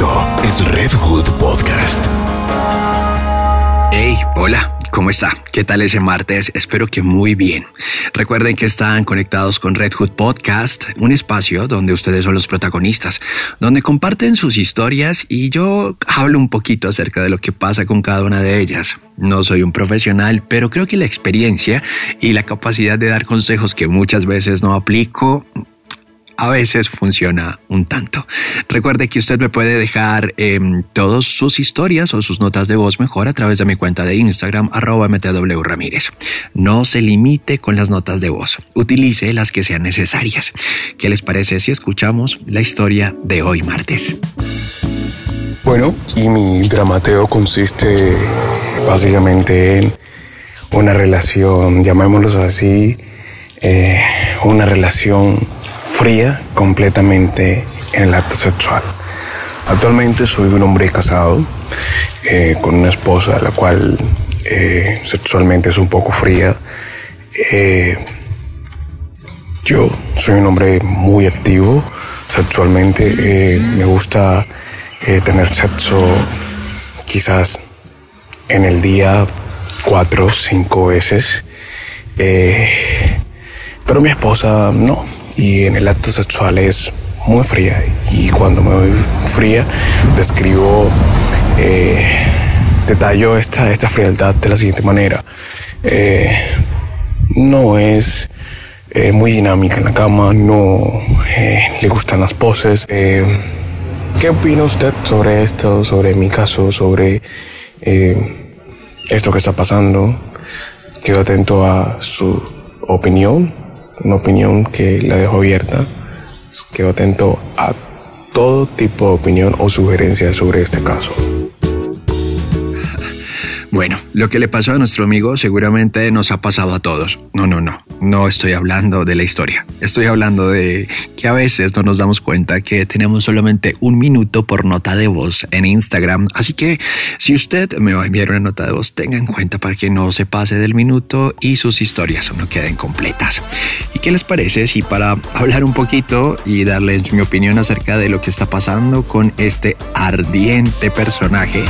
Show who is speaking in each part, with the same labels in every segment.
Speaker 1: Esto es Redwood Podcast.
Speaker 2: Hey, hola, ¿cómo está? ¿Qué tal ese martes? Espero que muy bien. Recuerden que están conectados con Red Hood Podcast, un espacio donde ustedes son los protagonistas, donde comparten sus historias y yo hablo un poquito acerca de lo que pasa con cada una de ellas. No soy un profesional, pero creo que la experiencia y la capacidad de dar consejos que muchas veces no aplico a veces funciona un tanto. Recuerde que usted me puede dejar eh, todas sus historias o sus notas de voz mejor a través de mi cuenta de Instagram arroba mtw ramírez. No se limite con las notas de voz, utilice las que sean necesarias. ¿Qué les parece si escuchamos la historia de hoy martes?
Speaker 3: Bueno, y mi dramateo consiste básicamente en una relación, llamémoslo así, eh, una relación fría completamente en el acto sexual. Actualmente soy un hombre casado eh, con una esposa, la cual eh, sexualmente es un poco fría. Eh, yo soy un hombre muy activo sexualmente. me gusta tener sexo quizás en el día cuatro o cinco veces. pero mi esposa no y en el acto sexual es muy fría y cuando me voy fría describo, eh, esta, esta frialdad de la siguiente manera. Eh, no es eh, muy dinámica en la cama, no le gustan las poses. ¿Qué opina usted sobre esto, sobre mi caso, sobre esto que está pasando? Quedo atento a su opinión una opinión que la dejo abierta. Quedo atento a todo tipo de opinión o sugerencia sobre este caso.
Speaker 2: Bueno, lo que le pasó a nuestro amigo seguramente nos ha pasado a todos. No, no, no, no estoy hablando de la historia. Estoy hablando de que a veces no nos damos cuenta que tenemos solamente un minuto por nota de voz en Instagram. Así que si usted me va a enviar una nota de voz, tenga en cuenta para que no se pase del minuto y sus historias no queden completas. ¿Y qué les parece si para hablar un poquito y darles mi opinión acerca de lo que está pasando con este ardiente personaje,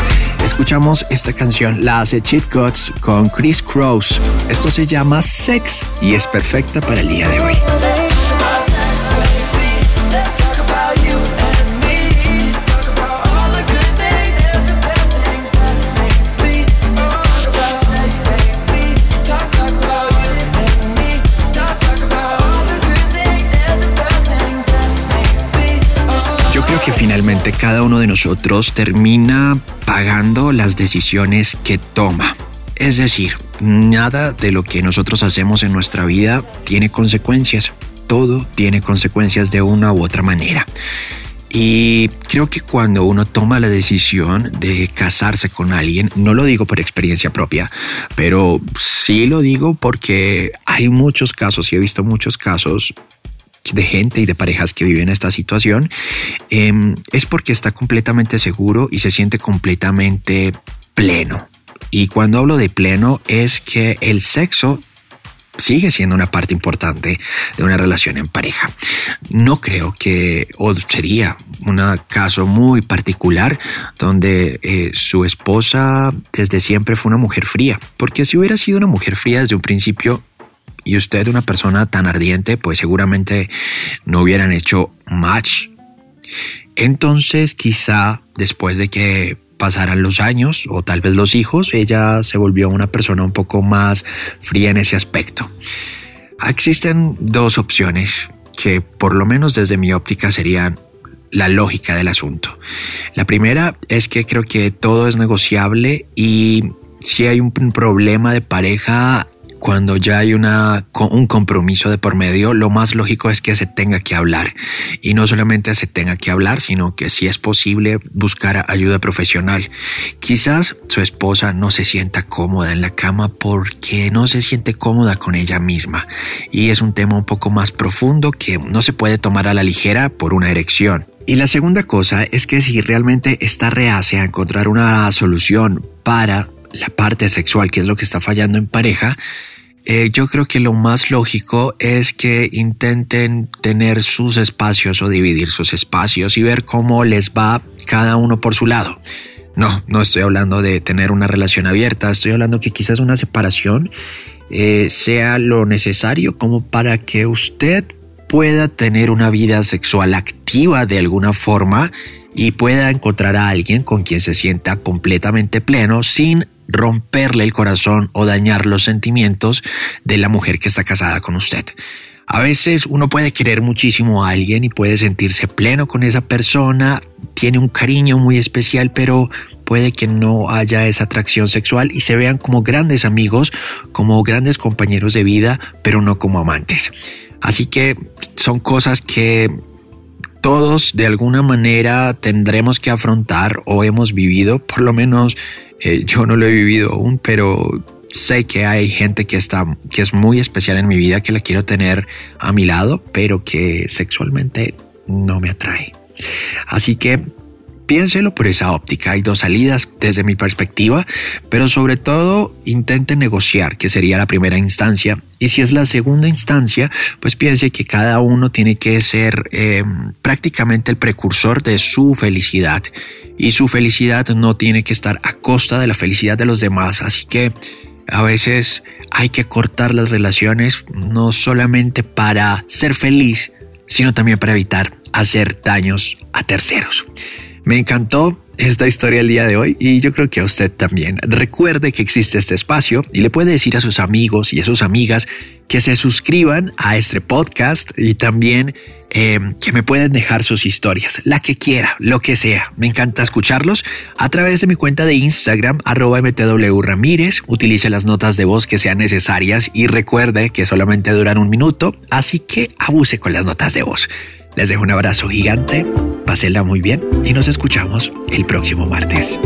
Speaker 2: escuchamos esta canción? La hace Cheat Guts con Chris Cross. Esto se llama Sex y es perfecta para el día de hoy. Finalmente cada uno de nosotros termina pagando las decisiones que toma. Es decir, nada de lo que nosotros hacemos en nuestra vida tiene consecuencias. Todo tiene consecuencias de una u otra manera. Y creo que cuando uno toma la decisión de casarse con alguien, no lo digo por experiencia propia, pero sí lo digo porque hay muchos casos y he visto muchos casos de gente y de parejas que viven esta situación, em, es porque está completamente seguro y se siente completamente pleno. Y cuando hablo de pleno es que el sexo sigue siendo una parte importante de una relación en pareja. No creo que, o sería un caso muy particular donde eh, su esposa desde siempre fue una mujer fría, porque si hubiera sido una mujer fría desde un principio y usted una persona tan ardiente, pues seguramente no hubieran hecho match. Entonces quizá después de que pasaran los años o tal vez los hijos, ella se volvió una persona un poco más fría en ese aspecto. Existen dos opciones que por lo menos desde mi óptica serían la lógica del asunto. La primera es que creo que todo es negociable y si hay un problema de pareja cuando ya hay una, un compromiso de por medio, lo más lógico es que se tenga que hablar. Y no solamente se tenga que hablar, sino que si es posible buscar ayuda profesional. Quizás su esposa no se sienta cómoda en la cama porque no se siente cómoda con ella misma. Y es un tema un poco más profundo que no se puede tomar a la ligera por una erección. Y la segunda cosa es que si realmente está reacia a encontrar una solución para la parte sexual, que es lo que está fallando en pareja, eh, yo creo que lo más lógico es que intenten tener sus espacios o dividir sus espacios y ver cómo les va cada uno por su lado. No, no estoy hablando de tener una relación abierta, estoy hablando que quizás una separación eh, sea lo necesario como para que usted pueda tener una vida sexual activa de alguna forma y pueda encontrar a alguien con quien se sienta completamente pleno sin romperle el corazón o dañar los sentimientos de la mujer que está casada con usted. A veces uno puede querer muchísimo a alguien y puede sentirse pleno con esa persona, tiene un cariño muy especial, pero puede que no haya esa atracción sexual y se vean como grandes amigos, como grandes compañeros de vida, pero no como amantes. Así que son cosas que todos de alguna manera tendremos que afrontar o hemos vivido, por lo menos eh, yo no lo he vivido aún, pero sé que hay gente que está que es muy especial en mi vida que la quiero tener a mi lado, pero que sexualmente no me atrae. Así que piénselo por esa óptica. Hay dos salidas desde mi perspectiva, pero sobre todo intente negociar, que sería la primera instancia. Y si es la segunda instancia, pues piense que cada uno tiene que ser eh, prácticamente el precursor de su felicidad. Y su felicidad no tiene que estar a costa de la felicidad de los demás. Así que a veces hay que cortar las relaciones no solamente para ser feliz, sino también para evitar hacer daños a terceros. Me encantó esta historia el día de hoy y yo creo que a usted también. Recuerde que existe este espacio y le puede decir a sus amigos y a sus amigas que se suscriban a este podcast y también eh, que me pueden dejar sus historias, la que quiera, lo que sea. Me encanta escucharlos a través de mi cuenta de Instagram, arroba mtw ramírez. Utilice las notas de voz que sean necesarias y recuerde que solamente duran un minuto, así que abuse con las notas de voz. Les dejo un abrazo gigante, pásenla muy bien y nos escuchamos el próximo martes.